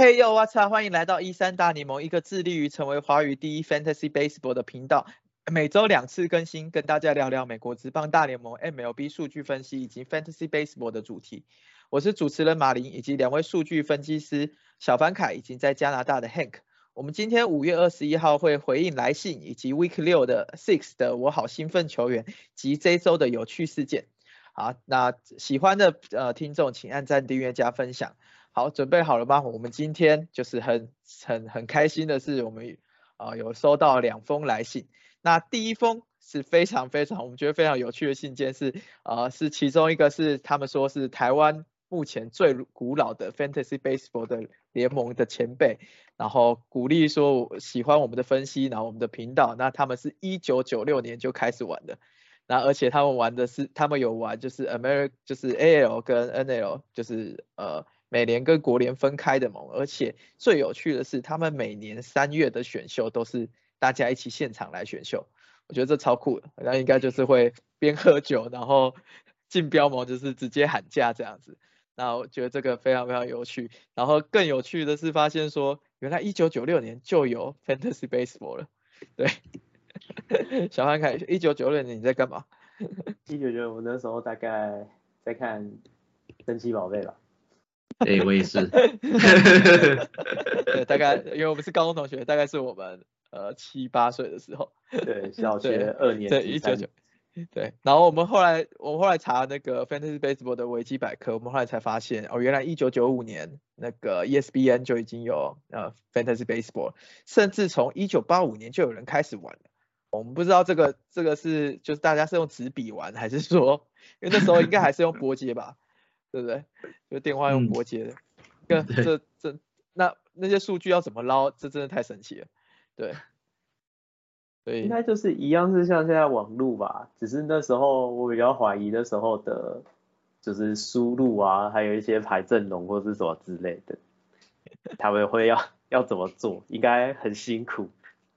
嘿呦，我操！欢迎来到一三大联盟，一个致力于成为华语第一 Fantasy Baseball 的频道，每周两次更新，跟大家聊聊美国职棒大联盟 MLB 数据分析以及 Fantasy Baseball 的主题。我是主持人马林，以及两位数据分析师小凡凯以及在加拿大的 Hank。我们今天五月二十一号会回应来信以及 Week 六的 Six 的我好兴奋球员及这周的有趣事件。好，那喜欢的呃听众请按赞、订阅、加分享。好，准备好了吗？我们今天就是很很很开心的是，我们啊有收到两封来信。那第一封是非常非常我们觉得非常有趣的信件，是呃是其中一个是他们说是台湾目前最古老的 Fantasy Baseball 的联盟的前辈，然后鼓励说喜欢我们的分析，然后我们的频道。那他们是一九九六年就开始玩的，那而且他们玩的是他们有玩就是 America 就是 AL 跟 NL 就是呃。美联跟国联分开的盟，而且最有趣的是，他们每年三月的选秀都是大家一起现场来选秀，我觉得这超酷的。那应该就是会边喝酒，然后进标盟，就是直接喊价这样子。那我觉得这个非常非常有趣。然后更有趣的是，发现说原来一九九六年就有 Fantasy Baseball 了。对，小范凯，一九九六年你在干嘛？一九九我那时候大概在看神奇宝贝吧。哎，我也是。对，大概 因为我们是高中同学，大概是我们呃七八岁的时候。对，小学二年级。对，一九九。对，然后我们后来，我们后来查那个 Fantasy Baseball 的维基百科，我们后来才发现，哦，原来一九九五年那个 ESPN 就已经有呃 Fantasy Baseball，甚至从一九八五年就有人开始玩了。我们不知道这个这个是就是大家是用纸笔玩，还是说，因为那时候应该还是用波接吧。对不对？就电话用拨接的，这这这那那些数据要怎么捞？这真的太神奇了。对，对，应该就是一样是像现在网络吧，只是那时候我比较怀疑那时候的，就是输入啊，还有一些排阵容或是什么之类的，他们会要要怎么做？应该很辛苦。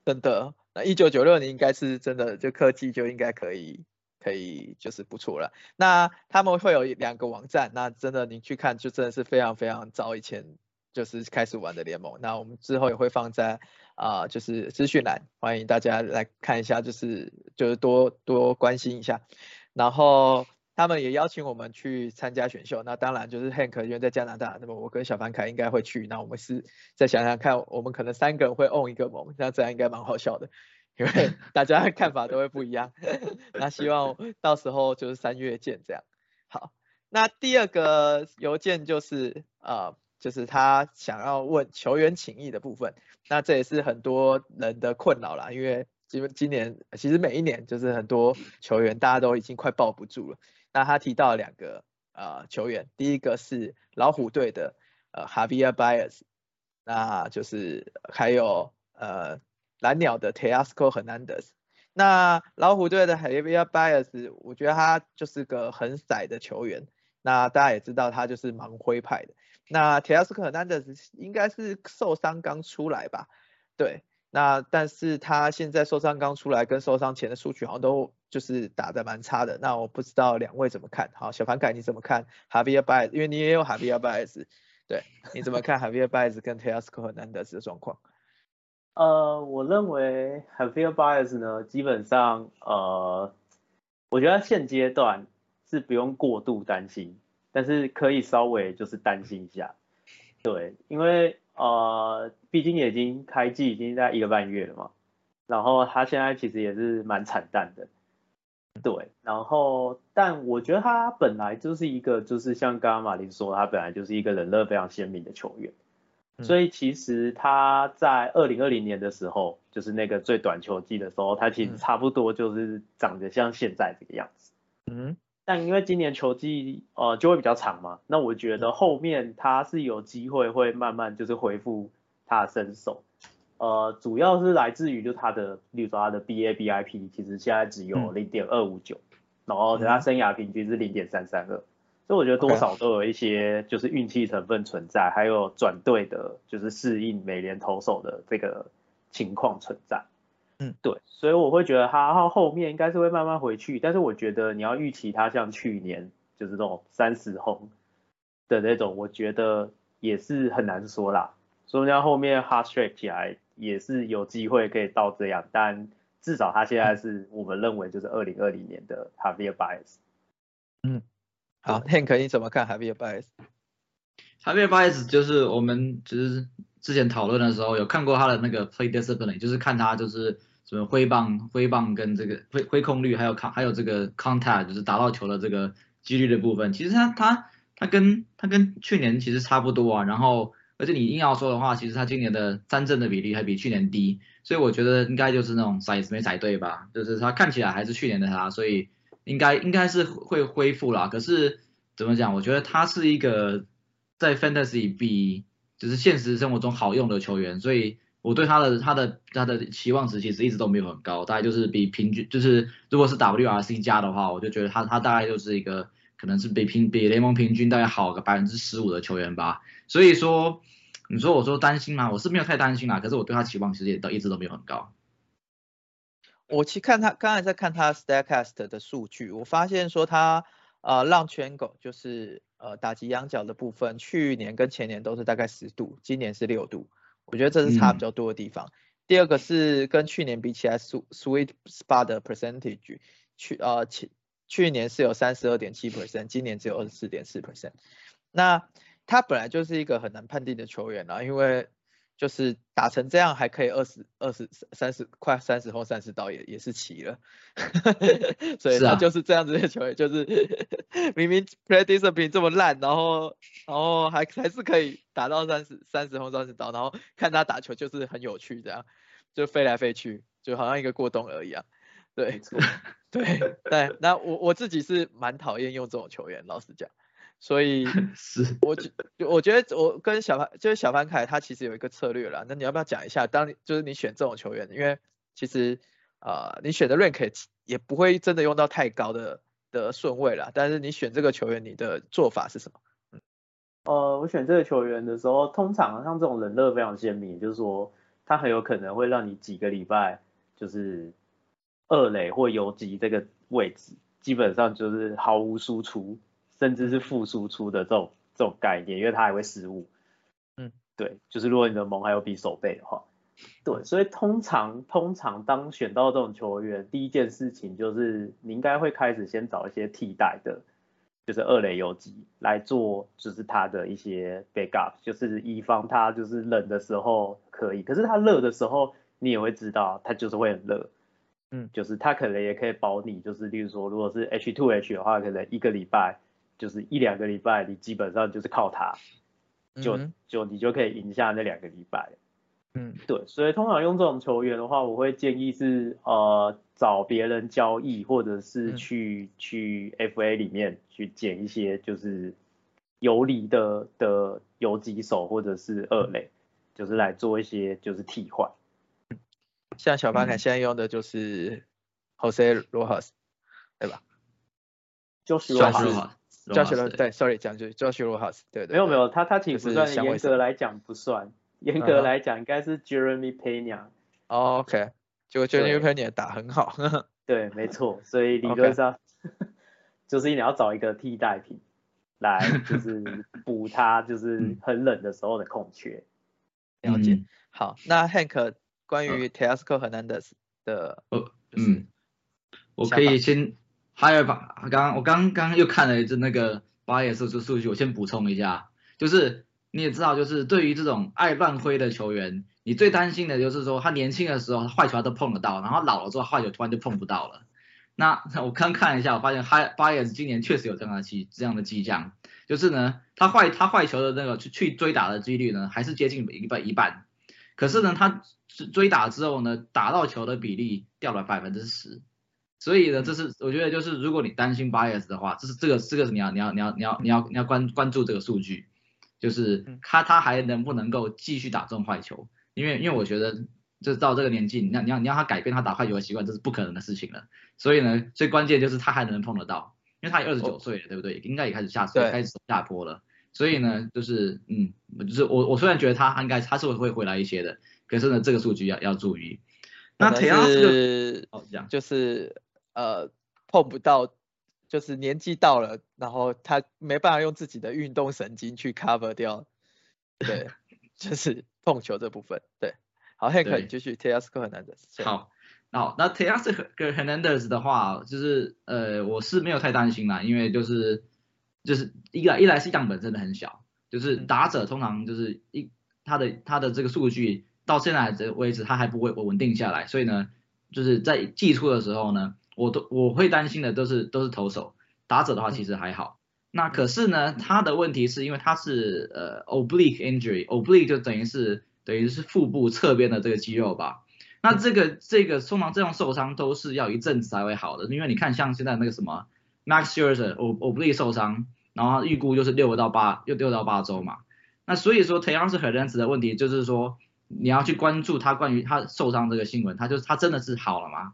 真的，那一九九六年应该是真的，就科技就应该可以。可以就是不错了。那他们会有两个网站，那真的你去看就真的是非常非常早以前就是开始玩的联盟。那我们之后也会放在啊就是资讯栏，欢迎大家来看一下，就是就是多多关心一下。然后他们也邀请我们去参加选秀，那当然就是 Hank 因为在加拿大，那么我跟小凡凯应该会去。那我们是再想想看，我们可能三个人会 own 一个盟，这样应该蛮好笑的。因为 大家的看法都会不一样，那希望到时候就是三月见这样。好，那第二个邮件就是呃，就是他想要问球员情谊的部分，那这也是很多人的困扰啦，因为今今年其实每一年就是很多球员大家都已经快抱不住了。那他提到两个呃球员，第一个是老虎队的呃 Javier Baez，那就是还有呃。蓝鸟的 Teoscar Hernandez，那老虎队的 Javier Baez，我觉得他就是个很窄的球员。那大家也知道他就是盲灰派的。那 Teoscar Hernandez 应该是受伤刚出来吧？对，那但是他现在受伤刚出来，跟受伤前的数据好像都就是打的蛮差的。那我不知道两位怎么看？好，小凡凯你怎么看 Javier Baez？因为你也有 Javier Baez，对，你怎么看 Javier Baez 跟 Teoscar Hernandez 的状况？呃，我认为 Javier Baez 呢，基本上呃，我觉得现阶段是不用过度担心，但是可以稍微就是担心一下，对，因为呃，毕竟已经开季已经在一个半月了嘛，然后他现在其实也是蛮惨淡的，对，然后但我觉得他本来就是一个就是像刚刚马林说，他本来就是一个人乐非常鲜明的球员。所以其实他在二零二零年的时候，就是那个最短球季的时候，他其实差不多就是长得像现在这个样子。嗯。但因为今年球季呃就会比较长嘛，那我觉得后面他是有机会会慢慢就是恢复他的身手。呃，主要是来自于就他的，例如说他的 BABIP，其实现在只有零点二五九，然后他生涯平均是零点三三二。所以我觉得多少都有一些就是运气成分存在，还有转队的，就是适应美联投手的这个情况存在。嗯，对，所以我会觉得他后面应该是会慢慢回去，但是我觉得你要预期他像去年就是这种三十轰的那种，我觉得也是很难说啦。说不定后面 hard strike 起来也是有机会可以到这样，但至少他现在是我们认为就是二零二零年的 Javier Baez。嗯，好，Hank 你怎么看 Javier Baez？Javier Baez 就是我们就是之前讨论的时候有看过他的那个 play discipline，就是看他就是什么挥棒挥棒跟这个挥挥空率，还有抗还有这个 contact，就是打到球的这个几率的部分，其实他他他跟他跟去年其实差不多啊，然后。而且你硬要说的话，其实他今年的三振的比例还比去年低，所以我觉得应该就是那种骰子没骰对吧？就是他看起来还是去年的他，所以应该应该是会恢复啦。可是怎么讲？我觉得他是一个在 fantasy 比就是现实生活中好用的球员，所以我对他的他的他的期望值其实一直都没有很高，大概就是比平均就是如果是 WRC 加的话，我就觉得他他大概就是一个可能是比平比联盟平均大概好个百分之十五的球员吧。所以说。你说我说担心吗？我是没有太担心啦，可是我对他期望其实也都一直都没有很高。我去看他刚才在看他 Statcast 的数据，我发现说他呃让圈狗就是呃打击仰角的部分，去年跟前年都是大概十度，今年是六度，我觉得这是差比较多的地方。第二个是跟去年比起来，Sweet Spot 的 percentage 去呃去去年是有三十二点七 percent，今年只有二十四点四 percent。那他本来就是一个很难判定的球员啊，因为就是打成这样还可以二十二十三十快三十后三十刀也也是齐了，所以他就是这样子的球员，就是 明明 play discipline 这么烂，然后然后还还是可以打到三十三十后三十刀，然后看他打球就是很有趣这样，就飞来飞去，就好像一个过冬而已啊，对 对对，那我我自己是蛮讨厌用这种球员，老实讲。所以 是，我觉我觉得我跟小潘就是小潘凯他其实有一个策略啦，那你要不要讲一下？当就是你选这种球员，因为其实呃你选的 rank 也不会真的用到太高的的顺位啦，但是你选这个球员，你的做法是什么？呃，我选这个球员的时候，通常像这种冷热非常鲜明，就是说他很有可能会让你几个礼拜就是二垒或游击这个位置基本上就是毫无输出。甚至是负输出的这种这种概念，因为它还会失误。嗯，对，就是如果你的盟还有比手背的话，对，所以通常通常当选到这种球员，第一件事情就是你应该会开始先找一些替代的，就是二垒游击来做，就是他的一些 backup，就是以防他就是冷的时候可以，可是他热的时候你也会知道他就是会很热。嗯，就是他可能也可以保你，就是例如说如果是 H two H 的话，可能一个礼拜。就是一两个礼拜，你基本上就是靠他，就就你就可以赢下那两个礼拜。嗯，对，所以通常用这种球员的话，我会建议是呃找别人交易，或者是去去 FA 里面去捡一些就是游离的的游击手或者是二垒，就是来做一些就是替换。像小巴凯现在用的就是 Jose Rojas，对吧？就是学了，对，sorry，讲句教学罗哈斯，对对。没有没有，他他挺不算，严格来讲不算，严格来讲应该是 Jeremy Pena。OK，结果 Jeremy Pena 打很好。对，没错，所以理论上 就是你要找一个替代品来，就是补他就是很冷的时候的空缺。了解。好，那 Hank 关于 t e s c o 和 Hernandez 的，呃，嗯，我可以先。还有吧，刚刚我刚刚又看了一次那个八月数数数据，我先补充一下，就是你也知道，就是对于这种爱乱挥的球员，你最担心的就是说他年轻的时候坏球都碰得到，然后老了之后坏球突然就碰不到了。那 我刚看了一下，我发现哈巴耶斯今年确实有这样的迹这样的迹象，就是呢，他坏他坏球的那个去去追打的几率呢，还是接近一半一半，可是呢，他追打之后呢，打到球的比例掉了百分之十。所以呢，这是我觉得就是，如果你担心 bias 的话，这是这个这个是你要你要你要你要你要你要关关注这个数据，就是他他还能不能够继续打中坏球？因为因为我觉得，就是到这个年纪，你要你要你要他改变他打坏球的习惯，这是不可能的事情了。所以呢，最关键就是他还能碰得到，因为他也二十九岁了，对不对？应该也开始下开始下坡了。所以呢，就是嗯，就是我我虽然觉得他应该他是会会回来一些的，可是呢，这个数据要要注意。那铁亚是哦这样，就是。呃，碰不到，就是年纪到了，然后他没办法用自己的运动神经去 cover 掉，对，就是碰球这部分。对，好，Hank 对你继续 t e a s c o Hernandez。好，好，那 t e a s 跟 Hernandez 的话，就是呃，我是没有太担心啦，因为就是就是一来一来是样本真的很小，就是嗯打者通常就是一他的他的这个数据到现在这为止他还不会稳定下来，所以呢，就是在季初的时候呢，我都我会担心的都是都是投手，打者的话其实还好。那可是呢，他的问题是因为他是呃 oblique injury，oblique 就等于是等于是腹部侧边的这个肌肉吧。那这个这个通常这种受伤都是要一阵子才会好的，因为你看像现在那个什么 Max Scherzer o oblique 受伤，然后预估就是六到八又六到八周嘛。那所以说 t e y o n s Hernandez 的问题就是说你要去关注他关于他受伤这个新闻，他就是他真的是好了吗？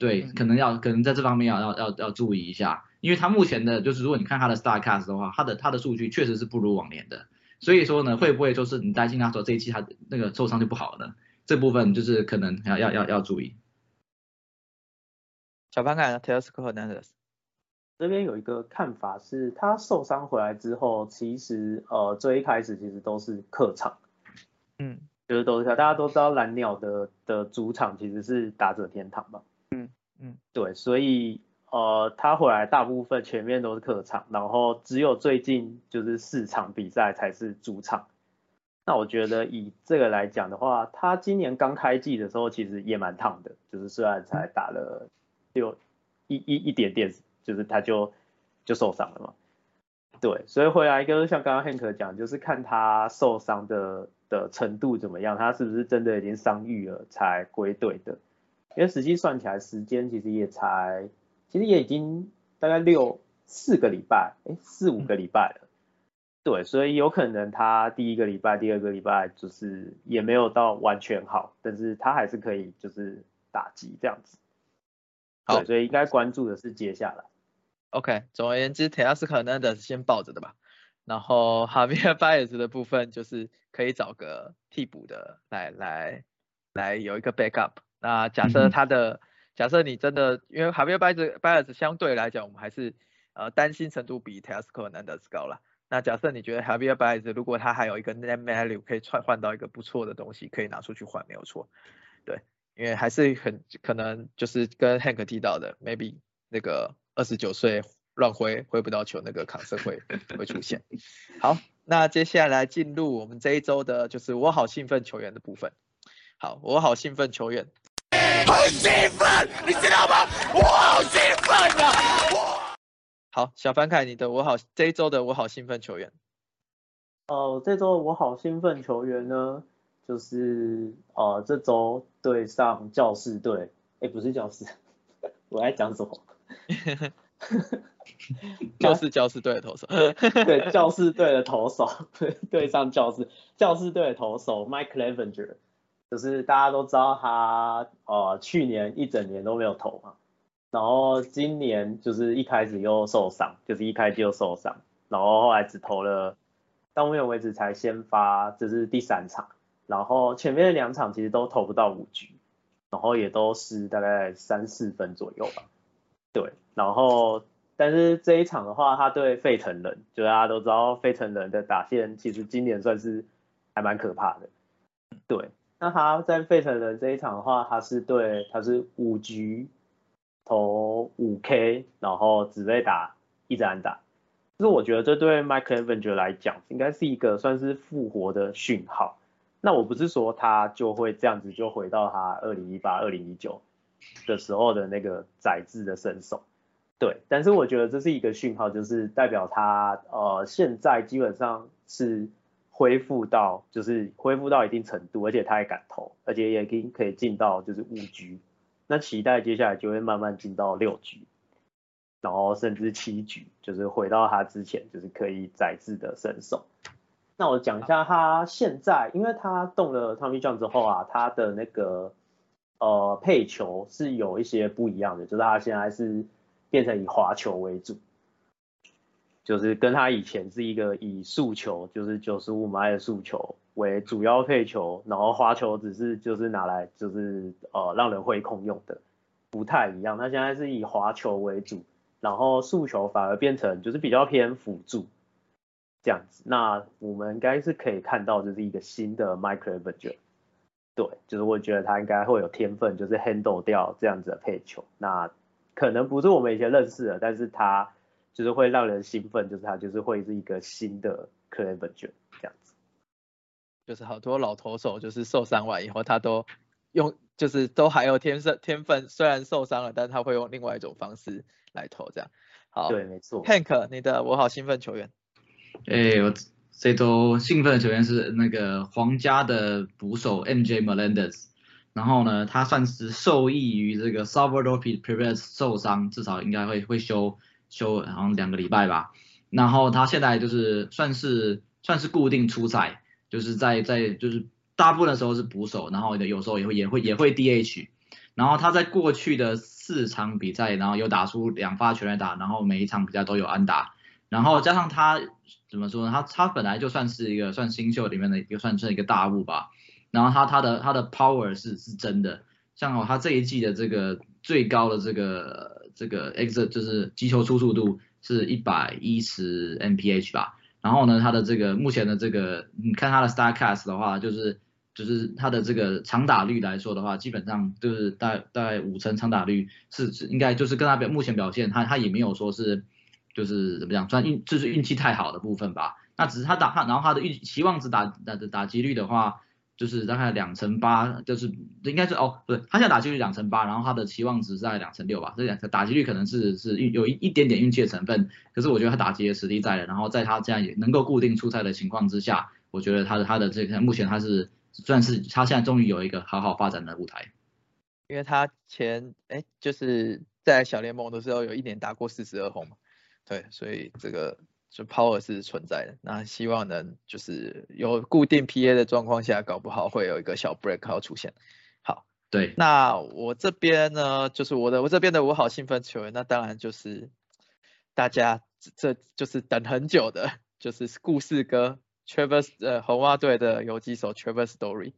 对，嗯可能要可能在这方面要要要要注意一下，因为他目前的就是如果你看他的 Starcast 的话，他的他的数据确实是不如往年的，所以说呢，会不会就是你担心他说这一期他那个受伤就不好了呢？这部分就是可能要要要要注意。小潘看 Teoscar Hernandez。这边有一个看法是，他受伤回来之后，其实呃最一开始其实都是客场，嗯就是都是大家都知道蓝鸟的的主场其实是打者天堂嘛，嗯，对，所以呃他回来大部分前面都是客场，然后只有最近就是四场比赛才是主场。那我觉得以这个来讲的话，他今年刚开季的时候其实也蛮烫的，就是虽然才打了六一一一点点，就是他就就受伤了嘛。对，所以回来就是像刚刚 Hank 讲，就是看他受伤的的程度怎么样，他是不是真的已经伤愈了才归队的。因为实际算起来时间其实也才，其实也已经大概六四个礼拜，哎四五个礼拜了。对，所以有可能他第一个礼拜、第二个礼拜就是也没有到完全好，但是他还是可以就是打击这样子。好，所以应该关注的是接下来。OK，总而言之，Teoscar Hernandez 先抱着的吧。然后 Javier Baez 的部分就是可以找个替补的来来来有一个 backup。那假设他的、假设你真的因为 Javier Baez Baez 相对来讲，我们还是呃担心程度比 Teoscar Hernandez 高了。那假设你觉得 h a v i e r b a e z 如果他还有一个 name value 可以换换到一个不错的东西，可以拿出去换，没有错。对，因为还是很可能就是跟 Hank 提到的，maybe 那个二十九岁乱挥挥不到球那个抗生会会出现。好，那接下来进入我们这一周的就是我好兴奋球员的部分。好，我好兴奋球员，很兴奋，你知道吗？我好兴奋啊！好，小凡凯你的我好这一周的我好兴奋球员。哦，这周我好兴奋球员呢，就是呃这周对上教士队，哎不是教士，我在讲什么？就是教士队的投手，对，教士队的投手对上教士，教士队的投手 Mike Clevenger，就是大家都知道他呃去年一整年都没有投嘛，然后今年就是一开始又受伤，就是一开季又受伤，然后后来只投了到目前为止才先发，这是第三场，然后前面的两场其实都投不到五局，然后也都是大概三四分左右吧，对，然后。但是这一场的话，他对费城人，就大家都知道费城人的打线其实今年算是还蛮可怕的。对，那他在费城人这一场的话，他是对他是五局投五 K，然后只被打一直安打。就是我觉得这对 Mike Clevenger 来讲，应该是一个算是复活的讯号。那我不是说他就会这样子就回到他二零一八、二零一九的时候的那个宰制的身手。对，但是我觉得这是一个讯号，就是代表他呃现在基本上是恢复到就是恢复到一定程度，而且他也敢投，而且也已经可以进到就是五局，那期待接下来就会慢慢进到六局，然后甚至七局，就是回到他之前就是可以宰制的身手。那我讲一下他现在，因为他动了 Tommy John 之后啊，他的那个呃配球是有一些不一样的，就是他现在是。变成以滑球为主，就是跟他以前是一个以速球，就是九十五迈的速球为主要配球，然后滑球只是就是拿来就是呃让人挥空用的，不太一样。他现在是以滑球为主，然后速球反而变成就是比较偏辅助，这样子。那我们应该是可以看到，就是一个新的 micro agent，对，就是我觉得他应该会有天分，就是 handle 掉这样子的配球。那可能不是我们以前认识的，但是他就是会让人兴奋，就是他就是会是一个新的 e v e n 这样子。就是好多老投手就是受伤完以后，他都用就是都还有天分天分，虽然受伤了，但是他会用另外一种方式来投这样。好，对，没错。Hank，你的我好兴奋球员。哎，我这周兴奋的球员是那个皇家的捕手 MJ Melendez。然后呢，他算是受益于这个 Salvador Perez 受伤，至少应该会会休休好像两个礼拜吧。然后他现在就是算是算是固定出赛，就是在在就是大部分的时候是捕手，然后有时候也会也会也会 DH。然后他在过去的四场比赛，然后有打出两发全垒打，然后每一场比赛都有安打。然后加上他怎么说呢？他他本来就算是一个算新秀里面的一个算是一个大物吧。然后他他的他的 power 是是真的，像哦他这一季的这个最高的这个这个 exit 就是击球出速度是一百一十 mph 吧，然后呢他的这个目前的这个你看他的 starcast 的话，就是就是他的这个长打率来说的话，基本上就是大大概五成长打率是应该就是跟他表目前表现他他也没有说是就是怎么讲算运就是运气太好的部分吧，那只是他打他然后他的运期望值打打的打击率的话。就是大概两成八，就是应该是哦，不是，他现在打击率两成八，然后他的期望值在两成六吧，这两打击率可能是是有一一点点运气的成分，可是我觉得他打击的实力在的，然后在他这样也能够固定出赛的情况之下，我觉得他的他的这个目前他是算是他现在终于有一个好好发展的舞台，因为他前哎就是在小联盟的时候有一年打过四十二轰嘛，对，所以这个。就 power 是存在的，那希望能就是有固定 PA 的状况下，搞不好会有一个小 breakout 出现。好，对，那我这边呢，就是我的我这边的我好兴奋球员，那当然就是大家这就是等很久的，就是故事哥 Travis 呃红袜队的游击手 Travis Story。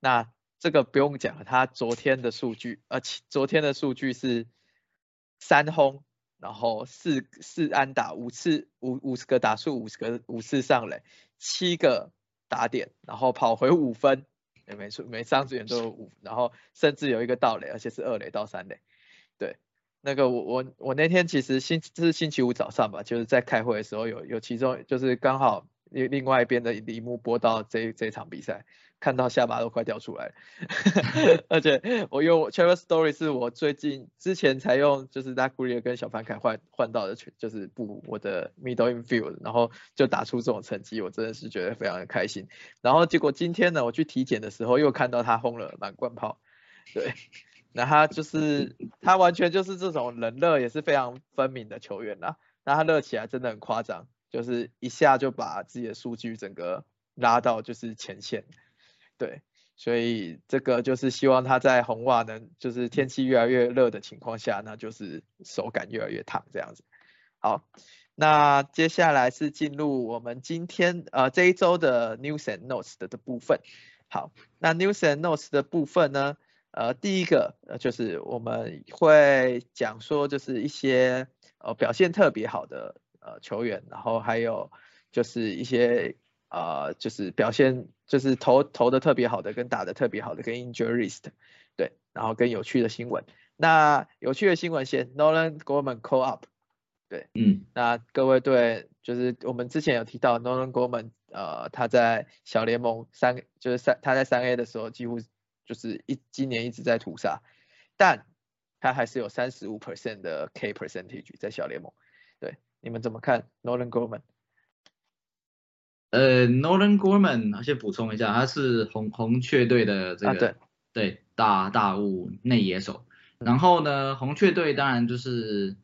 那这个不用讲，他昨天的数据，呃，昨天的数据是三轰。然后四四安打五次五五十个打数五十个五次上垒七个打点，然后跑回五分，没错每三支援都有五，然后甚至有一个盗垒，而且是二垒到三垒。对，那个我我我那天其实星这是星期五早上吧，就是在开会的时候有有其中就是刚好另另外一边的铃木播到这这场比赛。看到下巴都快掉出来，而且我用 Travel Story 是我最近之前才用，就是拉古里跟小凡凯换换到的，就是不我的 Middle Infield，然后就打出这种成绩，我真的是觉得非常的开心。然后结果今天呢，我去体检的时候又看到他轰了满贯炮，对，那他就是他完全就是这种冷热也是非常分明的球员啦，那他热起来真的很夸张，就是一下就把自己的数据整个拉到就是前线。对，所以这个就是希望他在红袜能，就是天气越来越热的情况下，那就是手感越来越烫这样子。好，那接下来是进入我们今天呃这一周的 news and notes 的的部分。好，那 news and notes 的部分呢，呃第一个呃就是我们会讲说就是一些呃表现特别好的呃球员，然后还有就是一些。呃，就是表现就是投投的特别好的，跟打的特别好的，跟 injury list，对，然后跟有趣的新闻。那有趣的新闻先，Nolan Gorman call up，对，嗯，那各位对，就是我们之前有提到 Nolan Gorman，呃，他在小联盟三，就是三他在三 A 的时候，几乎就是一今年一直在屠杀，但他还是有三十五 percent 的 K percentage 在小联盟，对，你们怎么看 Nolan Gorman？呃，Nolan Gorman，先补充一下，他是红红雀队的这个对大大物内野手。然后呢，红雀队当然就是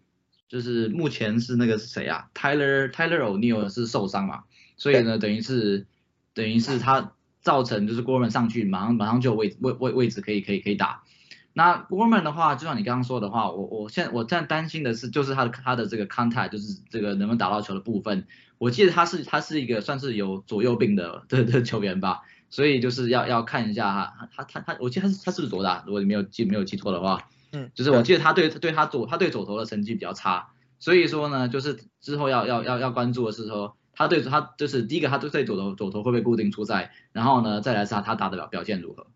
就是目前是那个是谁啊？Tyler Tyler O'Neill 是受伤嘛，所以呢，等于是等于是他造成就是 Gorman 上去马上马上就有位位位位置可以可以可以打。那 Gorman 的话，就像你刚刚说的话，我我现我现在担心的是就是他的他的这个 contact，就是这个能不能打到球的部分。我记得他是他是一个算是有左右病的的的球员吧，所以就是要要看一下他他他他，我记得他是他是不是左打？如果你没有记没有记错的话，嗯，就是我记得他对对他左他对左投的成绩比较差，所以说呢，就是之后要要要要关注的是说他对他就是第一个他对对左投左投会不会固定出赛，然后呢再来是他他打的表表现如何。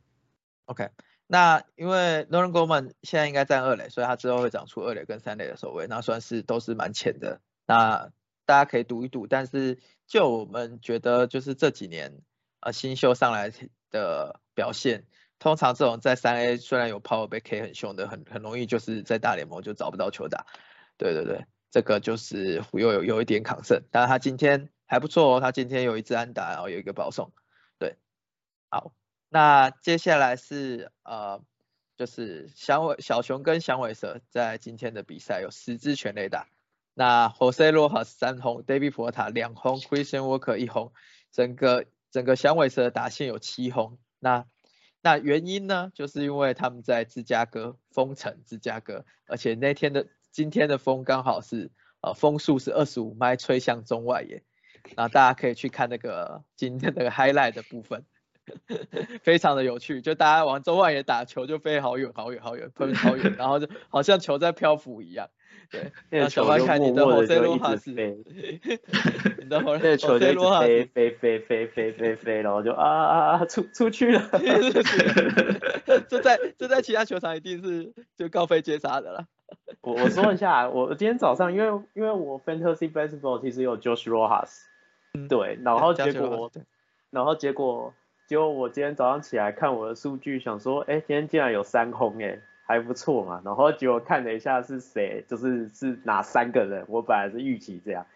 OK，那因为 Nolan Gorman 现在应该站二垒，所以他之后会长出二垒跟三垒的守卫，那算是都是蛮浅的。那大家可以赌一赌，但是就我们觉得就是这几年呃新秀上来的表现，通常这种在三 A 虽然有 Power 被 K 很凶的，很很容易就是在大联盟就找不到球打。对对对，这个就是又有有一点抗胜，但是他今天还不错哦，他今天有一支安打，然后有一个保送。对，好。那接下来是呃，就是响尾小熊跟响尾蛇在今天的比赛有十支全垒打，那 Jose r o j a 三轰，David 普塔两轰，Christian Walker 一轰，整个整个响尾蛇的打线有七轰。那那原因呢，就是因为他们在芝加哥风城，芝加哥，而且那天的今天的风刚好是呃风速是二十五迈，吹向中外野，然后大家可以去看那个今天那个 highlight 的部分。非常的有趣，就大家往中外野打球就飞好远好远好远，喷好远，然后就好像球在漂浮一样。对，那小白看你的默默 Jose 的就一 Rojas，直飞，你的那个球就 Jose 一直飞飞飞飞飞飞飞，然后就啊啊啊出 出去了。这在这在其他球场一定是就高飞接杀的了。我我说一下，我今天早上因为因为我 Fantasy Baseball 其实有 Josh Rojas，对，然后结果然后结果结果我今天早上起来看我的数据，想说，哎，今天竟然有三轰，哎，还不错嘛。然后结果看了一下是谁，就是是哪三个人，我本来是预期这样，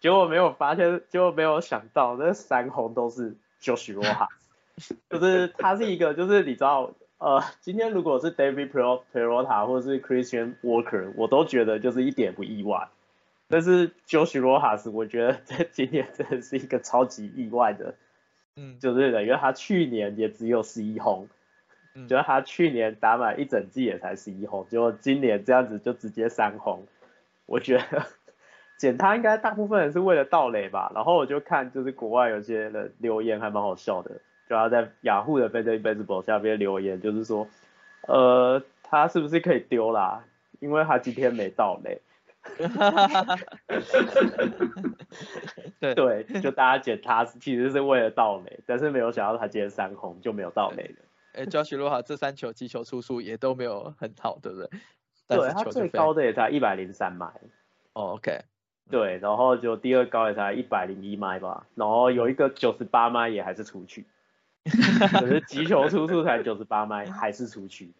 结果没有发现，结果没有想到那三轰都是 Josh Rojas，就是他是一个，就是你知道。呃，今天如果是 David Perota 或是 Christian Walker，我都觉得就是一点不意外。但是 Josh Rojas，我觉得在今天真的是一个超级意外的，嗯，就是的，因为他去年也只有十一轰，嗯，就是他去年打满一整季也才十一轰，结果今年这样子就直接三轰，我觉得捡他应该大部分人是为了盗垒吧。然后我就看就是国外有些人留言还蛮好笑的。就他在雅虎的 Fantasy Baseball 下边留言，就是说，呃，他是不是可以丢啦？因为他今天没到垒。对对，就大家捡他其实是为了倒垒，但是没有想到他今天三红就没有倒垒了。哎，Josh 罗哈这三球击球出数也都没有很好，对不对？对他最高的也才一百零三迈。哦，OK。对，然后就第二高也才一百零一迈吧，然后有一个九十八迈也还是出去。可是击球出数才九十八迈，还是出去，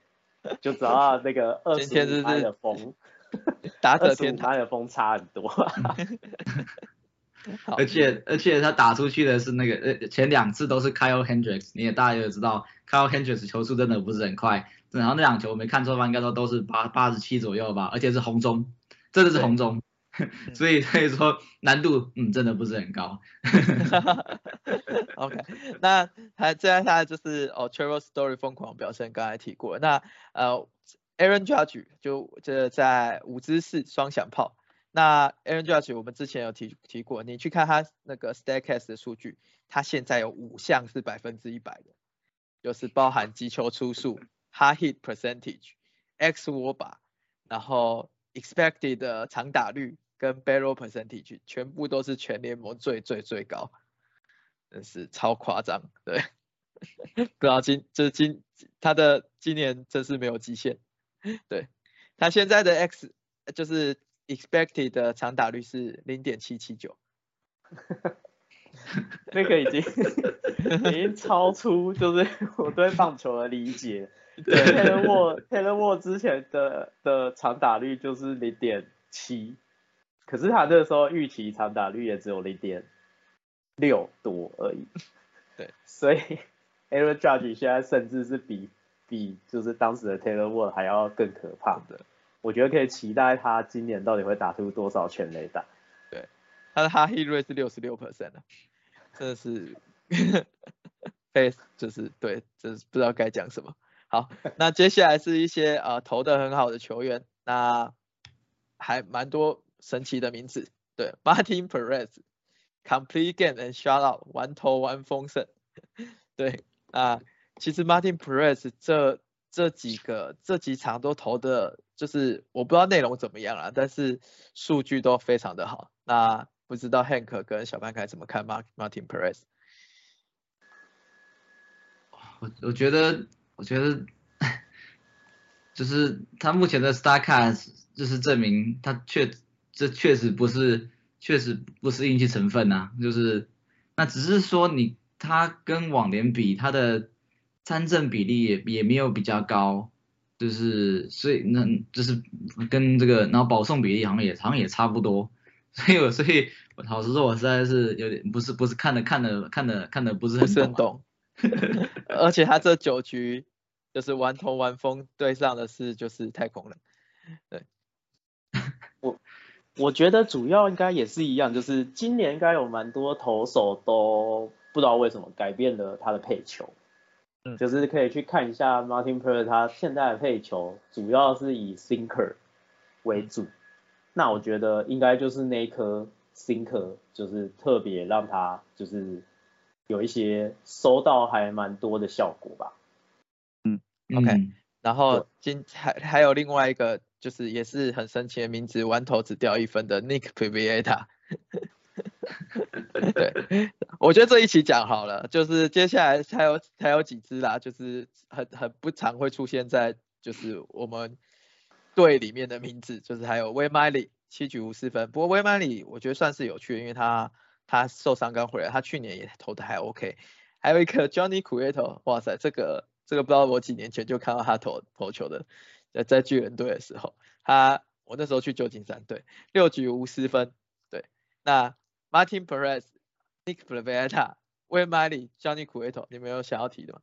就知道那个二十五迈的风，打者天他的风差很多。而且而且他打出去的是那个呃前两次都是 Kyle Hendricks，你也大家也知道 Kyle Hendricks 球速真的不是很快，然后那两球我没看错吧，应该说都是八八十七左右吧，而且是红中，真的是红中。所以所以说难度嗯真的不是很高。OK，那还接下来就是哦 Travel Story 疯狂表现，刚才提过。那呃 Aaron Judge 就这在五支四双响炮。那 Aaron Judge 我们之前有提提过，你去看他那个 Statcast 的数据，他现在有五项是百分之一百的，就是包含击球出数、Hard Hit Percentage、X 窝把然后 Expected 的长打率。跟 barrel percentage 全部都是全联盟最最最高，真是超夸张，对，不知道今就是今他的今年真是没有极限，对他现在的 x 就是 expected 的长打率是零点七七九，那个已经已经超出就是我对棒球的理解，对 Taylor Ward Taylor Ward 之前的的长打率就是零点七。可是他那时候预期长打率也只有零点六多而已，对，所以 Aaron Judge 现在甚至是比比就是当时的 Taylor Ward 还要更可怕的。我觉得可以期待他今年到底会打出多少全垒打。对，他的 hard hit rate 是六十六 percent 的，真的是 非就是对，真是不知道该讲什么。好，那接下来是一些呃投的很好的球员，那还蛮多。神奇的名字，对，Martin Perez，complete game and shutout，完投完丰盛，对啊，其实 Martin Perez 这这几个这几场都投的，就是我不知道内容怎么样啊，但是数据都非常的好。那不知道 Hank 跟小潘凯怎么看 Mark Martin Perez？我我觉得，我觉得，就是他目前的 Starcast 就是证明他确这确实不是确实不是运气成分呐、就是那只是说你他跟往年比，他的参政比例也也没有比较高，就是所以那就是跟这个然后保送比例好像也好像也差不多，所以我所以我老实说，我实在是有点不是不是看的看的看的看的不是很懂啊、很懂。而且他这九局就是完投完封对上的是就是太空人，对，我我觉得主要应该也是一样，就是今年应该有蛮多投手都不知道为什么改变了他的配球，嗯。就是可以去看一下 Martin Perez 他现在的配球主要是以 sinker 为主，那我觉得应该就是那一颗 sinker 就是特别让他就是有一些收到还蛮多的效果吧。嗯 OK 嗯然后今还还有另外一个就是也是很神奇的名字，弯头只掉一分的 Nick Pivieta。对，我觉得这一起讲好了，就是接下来还有还有几支啦，就是很很不常会出现在就是我们队里面的名字，就是还有 w a y m i l e y 七局无失分，不过 w a y m i l e y 我觉得算是有趣，因为他他受伤刚回来，他去年也投的还 OK。还有一个 Johnny Cueto，哇塞，这个这个不知道我几年前就看到他投投球的，在在巨人队的时候，他我那时候去旧金山队，六局无失分，对，那 Martin Perez、Nick Pavetta,、Wayne Miley、Johnny Cueto，你们有想要提的吗？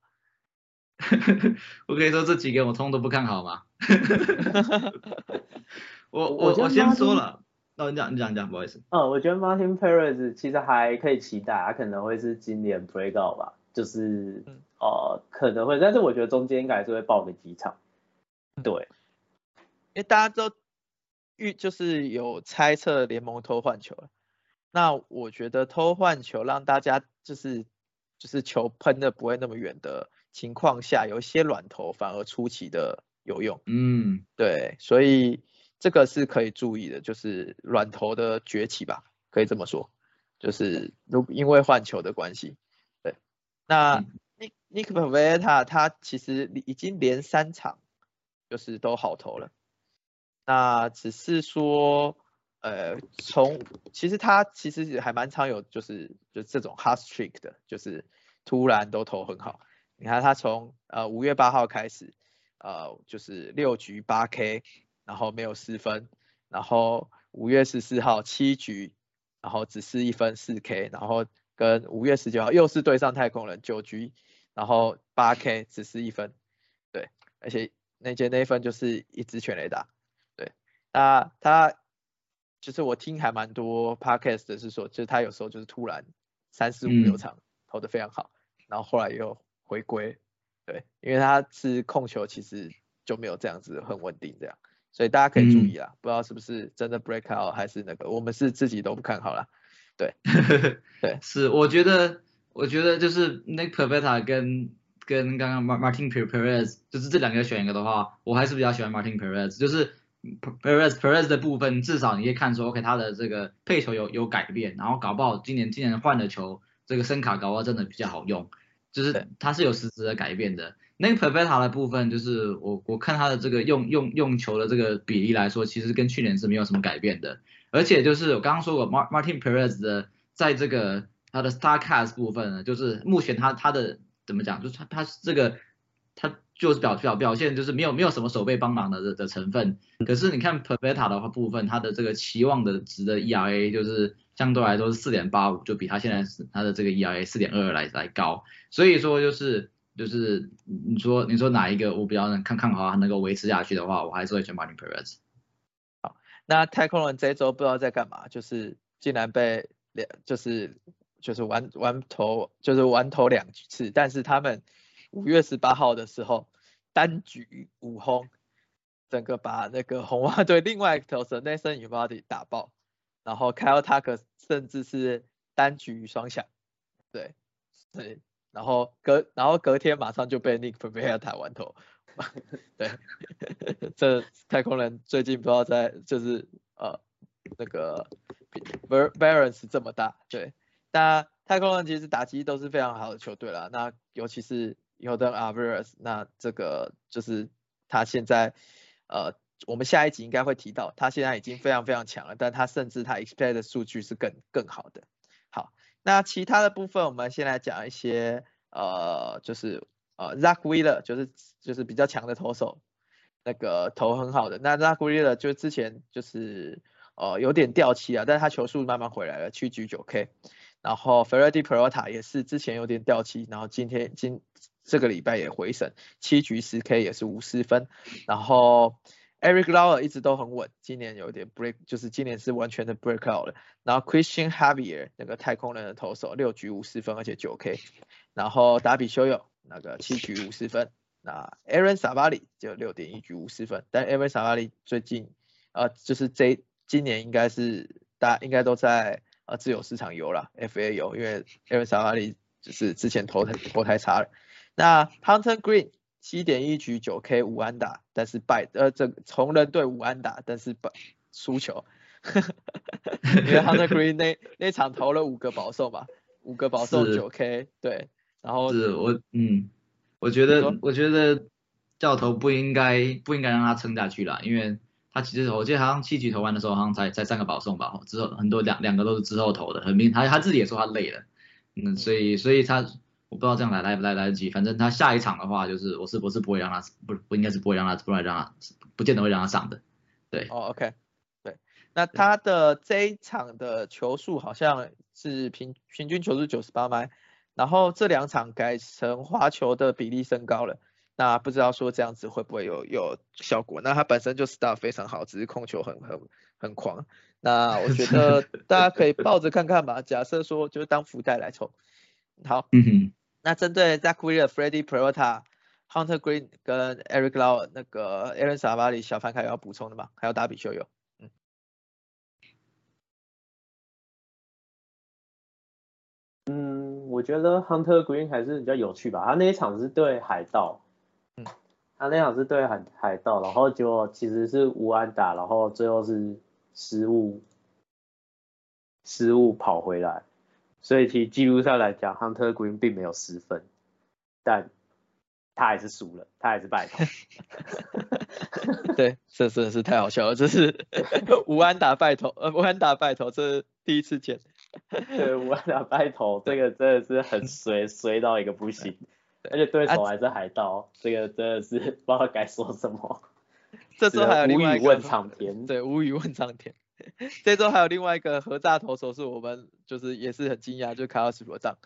我可以说这几个我通通都不看好吗？我我我我先说了，哦，你讲你讲你讲，不好意思。嗯，我觉得 Martin Perez 其实还可以期待，他可能会是今年 breakout 吧，就是嗯呃可能会，但是我觉得中间应该还是会爆个几场。对，因为大家都预就是有猜测联盟偷换球了，那我觉得偷换球让大家就是就是球喷的不会那么远的情况下，有一些软投反而出奇的有用。嗯对，所以这个是可以注意的，就是软投的崛起吧，可以这么说，就是如因为换球的关系。对，那嗯 Nick Nick Pivetta 他其实已经连三场就是都好投了，那只是说呃从其实他其实还蛮常有就是就这种 hot streak 的，就是突然都投很好。你看他从呃五月八号开始，呃就是六局八 K，然后没有失分，然后五月十四号七局，然后只失一分四 K，然后跟五月十九号又是对上太空人九局，然后八 K 只失一分，对，而且那节那一分就是一支全垒打，对，那他就是我听还蛮多 podcast 的是说，就是他有时候就是突然三四五六嗯场投的非常好，然后后来又回归，对，因为他是控球其实就没有这样子很稳定这样，所以大家可以注意啦，不知道是不是真的 break out 还是那个，我们是自己都不看好啦。对 对是，我觉得，我觉得就是 Nick Pavetta 跟跟刚刚 Mar- Martin Pe- Perez，就是这两个选一个的话，我还是比较喜欢 Martin Perez，就是 Perez Perez 的部分，至少你可以看出 OK 他的这个配球有有改变，然后搞不好今年今年换的球，这个声卡搞不好真的比较好用，就是对他是有实质的改变的。那个 Pivetta 的部分，就是我我看他的这个用用用球的这个比例来说，其实跟去年是没有什么改变的。而且就是我刚刚说过，Mar Martin Perez 的在这个他的 Starcast 部分呢，就是目前他他的怎么讲，就是他他这个他就是表表表现就是没有没有什么手背帮忙的的的成分。可是你看 Perretta 的话部分，他的这个期望的值的 ERA 就是相对来说是四点八五，就比他现在是他的这个 ERA 四点二二来来高。所以说就是就是你说你说哪一个我比较能看看好他能够维持下去的话，我还是会选 Martin Perez。那太空人这一周不知道在干嘛，就是竟然被两就是就是玩玩投就是玩投两次，但是他们五月十八号的时候单局五轰，整个把那个红袜队另外一个投手 Nathan u b o d y 打爆，然后 Kyle Tucker 甚至是单局双响，对对，然后隔然后隔天马上就被 Nick Pivetta 完投。对，这太空人最近不知道在就是呃那个 var variance 这么大，对。那太空人其实打击都是非常好的球队了，那尤其是有的 Alvarez，那这个就是他现在呃，我们下一集应该会提到，他现在已经非常非常强了，但他甚至他 expect 的数据是更更好的。好，那其他的部分我们先来讲一些呃，就是呃 Zach Wheeler，就是就是比较强的投手，那个投很好的。那 Zach Wheeler 就之前就是呃有点掉漆啊，但是他球速慢慢回来了，七局九 K。然后 Ferretti Perota 也是之前有点掉漆，然后今天今这个礼拜也回升，七局十 K 也是五十分。然后 Eric Lauer 一直都很稳，今年有点 break，就是今年是完全的 break out 了。然后 Christian Javier 那个太空人的投手六局五十分，而且九 K。然后达比修友那个七局五十分。那 Aaron Savali 就六点一局五十分，但 Aaron Savali 最近呃就是这今年应该是大家应该都在。啊，自由市场游了，FA 有，因为 Aaron s a v a l 就是之前投投太差了。那 Hunter Green 七点一局九 K 五安打，但是败呃这从人队五安打，但是败输球，因为 Hunter Green 那那场投了五个保送吧，五个保送九 K 对，然后是我嗯，我觉得我觉得教头不应该不应该让他撑下去了，因为。他其实我记得好像七局投完的时候好像才才三个保送吧，之后很多两两个都是之后投的，很明他他自己也说他累了，嗯，所以所以他我不知道这样来来不来来得及，反正他下一场的话就是我是我是不会让他不不应该是不会让他不会让他不见得会让他上的，对。哦，OK，对，那他的这一场的球数好像是平平均球数九十八迈，然后这两场改成滑球的比例升高了。那不知道说这样子会不会有有效果？那他本身就 start 非常好，只是控球很很很狂。那我觉得 大家可以抱着看看吧。假设说就是当福袋来抽。好，嗯哼。那针对 Zach Wheeler、Freddie Peralta、Hunter Green 跟 Eric Lau 那个 Aaron Savali 小凡凯有要补充的吗？还有打比修有。嗯。嗯，我觉得 Hunter Green 还是比较有趣吧。他那一场是对海盗。他那场是对海海盗，然后就其实是无安打，然后最后是失误，失误跑回来，所以其实记录上来讲，Hunter Green 并没有失分，但他还是输了，他还是败投。对，这真的是太好笑了，这是 无安打败投，呃，无安打败投，这是第一次见。对，无安打败投，这个真的是很衰，衰到一个不行。而且对手还是海盗，这个真的是不知道该说什么。这周还有另外一个无语问苍天，对，无语问苍天。这周还有另外一个合炸投手是我们就是也是很惊讶，就是卡尔斯罗藏。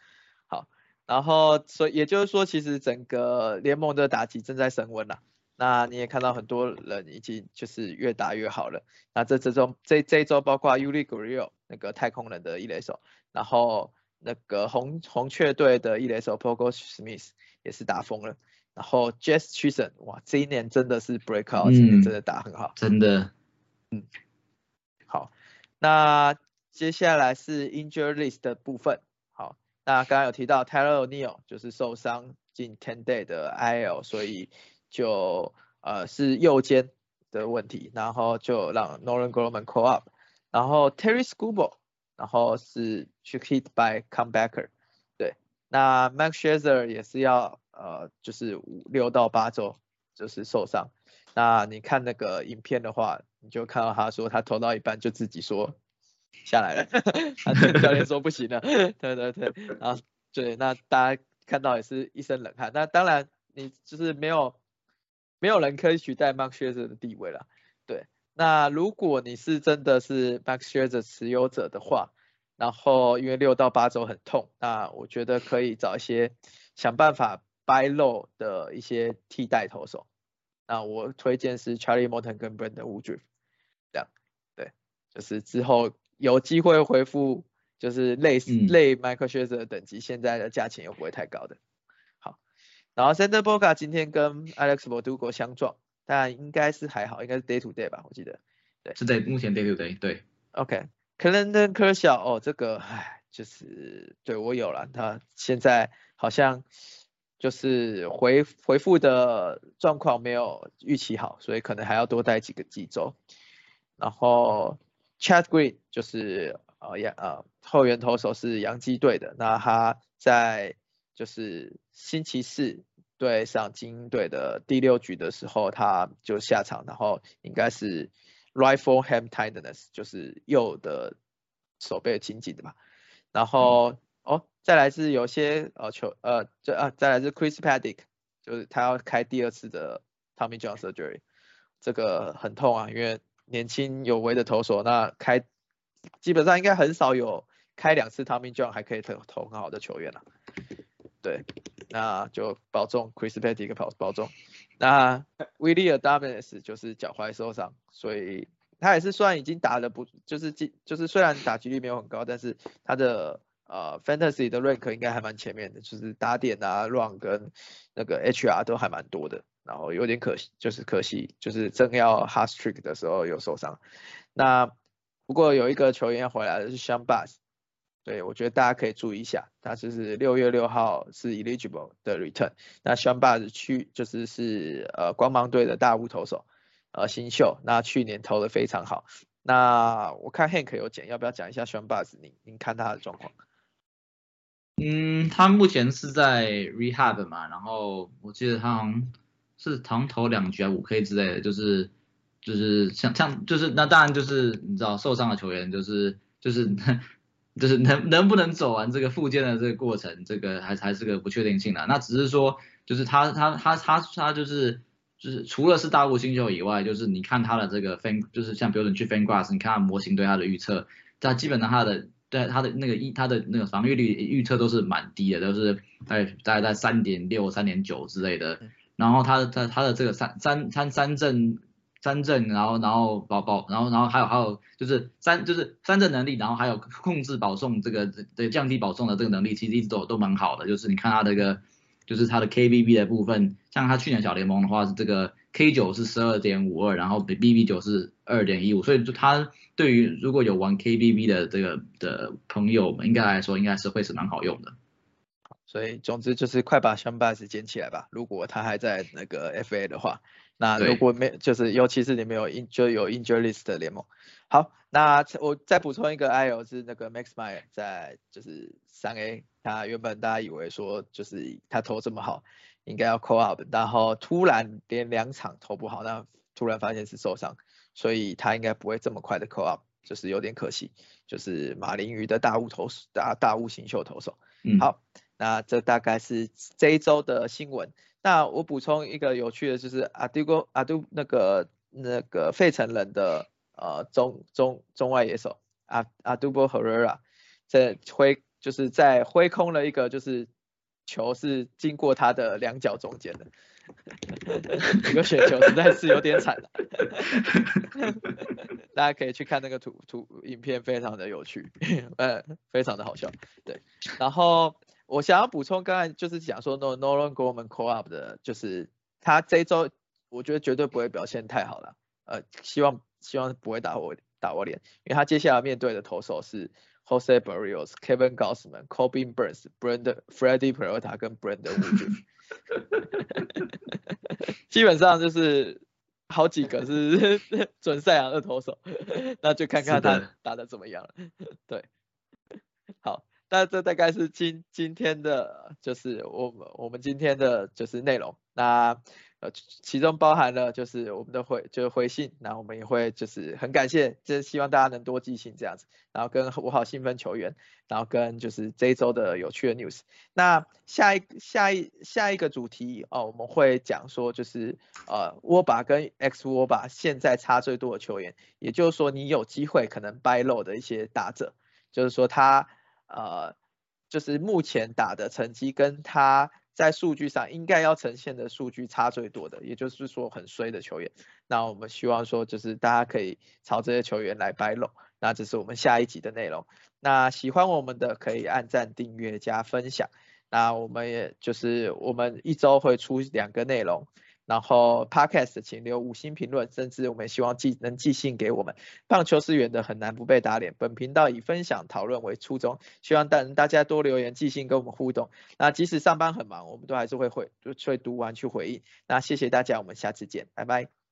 好，然后所以也就是说，其实整个联盟的打击正在升温了。那你也看到很多人已经就是越打越好了。那这这周这这一周包括 Uli Gurriel 那个太空人的一垒手，然后。那个红红雀队的一垒手 Pogo Smith 也是打疯了，然后 Jess Chisholm 哇，这一年真的是 break out，今年真的打很好，真的，嗯，好，那接下来是 injury list 的部分，好，那刚刚有提到 Tyler O'Neill 就是受伤进 ten day 的 IL，所以就呃是右肩的问题，然后就让 Nolan Gorman call up，然后 Terry Scuba。然后是去 hit by comebacker，对，那 Max Scherzer 也是要呃就是五六到八周就是受伤，那你看那个影片的话，你就看到他说他投到一半就自己说下来了，他教练说不行了，对对对，然后对，那大家看到也是一身冷汗，那当然你就是没有没有人可以取代 Mark s h e r 的地位了，对。那如果你是真的是 Mark s h e r 持有者的话，然后因为六到八周很痛，那我觉得可以找一些想办法掰漏的一些替代投手。那我推荐是 Charlie Morton 跟 Brandon Woodruff，就是之后有机会恢复，就是类似类 Michael 的等级，现在的价钱又不会太高的。好，然后 Center Boga 今天跟 Alex Verdugo 相撞。但应该是还好，应该是 day to day 吧，我记得。对，是在目前 day to day。对。OK。克伦登科小哦，这个唉，就是对我有了，他现在好像就是回回复的状况没有预期好，所以可能还要多待几个几周。然后 Chad Green 就是呃洋呃后援投手是洋基队的，那他在就是星期四对上精英队的第六局的时候他就下场，然后应该是 for hand tightness 就是右的手背紧紧的吧，然后哦再来是有些呃球呃这啊再来是 Chris Paddock 就是他要开第二次的 Tommy John surgery，这个很痛啊，因为年轻有为的投手，那开基本上应该很少有开两次 Tommy John 还可以投投很好的球员了。对，那就保重 Chris Paddock 保保重。那 Willie Adames 就是脚踝受伤，所以他也是虽然已经打的不就是即就是虽然打击率没有很高，但是他的呃 Fantasy 的 rank 应该还蛮前面的，就是打点啊 run 跟那个 HR 都还蛮多的。然后有点可惜，就是可惜，就是正要 hard trick 的时候有受伤。那不过有一个球员回来的是 Sean Bass，对我觉得大家可以注意一下，他就是六月六号是 eligible 的 return。那 Sean Bass 去就是是呃光芒队的大物投手，呃新秀，那去年投的非常好。那我看 Hank 有讲，要不要讲一下 Sean Bass？您您看他的状况？嗯，他目前是在 rehab 嘛，然后我记得他好像。是长投两局啊五 K 之类的，就是就是像像就是那当然就是你知道受伤的球员就是就是就是能能不能走完这个复健的这个过程，这个还还是个不确定性的。那只是说就是他他他他他就是就是除了是大陆新秀以外，就是你看他的这个 fan 就是像标准去 fan grass，你看模型对他的预测，他基本上他的对他的那个一他的那个防御率预测都是蛮低的，都是在大概在三点六三点九之类的。然后他的他他的这个三三三三振三振，然后然后保保，然后然后还有还有就是三就是三振能力，然后还有控制保送这个对降低保送的这个能力，其实一直都都蛮好的。就是你看他这个就是他的 KBB 的部分，像他去年小联盟的话是这个 K 九是十二点五二，然后 BB 九是二点一五，所以就他对于如果有玩 KBB 的这个的朋友们，应该来说应该是会是蛮好用的。所以总之就是快把 s h a m b a s 捡起来吧。如果他还在那个 FA 的话，那如果没就是尤其是你们有 in 就有 injury list 的联盟。好，那我再补充一个 IO 是那个 Max Meyer 在就是三 A，他原本大家以为说就是他投这么好，应该要 call up，然后突然连两场投不好，那突然发现是受伤，所以他应该不会这么快的 call up，就是有点可惜。就是马林鱼的大物投手，大大物新秀投手。嗯，好。那这大概是这一周的新闻。那我补充一个有趣的，就是阿杜哥阿杜那个那个费城人的呃中中中外野手阿阿杜波赫瑞拉在挥就是在挥空了一个就是球是经过他的两脚中间的，这个雪球实在是有点惨了。大家可以去看那个图图影片，非常的有趣，呃，非常的好笑。对，然后。我想要补充，刚才就是讲说 No n o l a n g o r m Call Up 的，就是他这周我觉得绝对不会表现太好了，呃，希望希望不会打我打我脸，因为他接下来面对的投手是 Jose Barrios、Kevin Gausman、Kobe Burns、Brand、Freddie p e r o t a 跟 Brandon 基本上就是好几个是 准赛扬的投手，那就看看他打的怎么样了。对，好。那这大概是今今天的，就是我们我们今天的就是内容。那呃，其中包含了就是我们的回就是回信，那我们也会就是很感谢，就是希望大家能多寄信这样子，然后跟五好兴奋球员，然后跟就是这一周的有趣的 news。那下一下一下一个主题哦，我们会讲说就是呃沃巴跟 X 沃巴现在差最多的球员，也就是说你有机会可能掰漏的一些打者，就是说他。呃，就是目前打的成绩跟他在数据上应该要呈现的数据差最多的，也就是说很衰的球员。那我们希望说，就是大家可以朝这些球员来掰拢。那这是我们下一集的内容。那喜欢我们的可以按赞、订阅、加分享。那我们也就是我们一周会出两个内容。然后，Podcast 请留五星评论，甚至我们希望寄能寄信给我们。棒球是圆的，很难不被打脸。本频道以分享讨论为初衷，希望大大家多留言寄信跟我们互动。那即使上班很忙，我们都还是会回就会读完去回应。那谢谢大家，我们下次见，拜拜。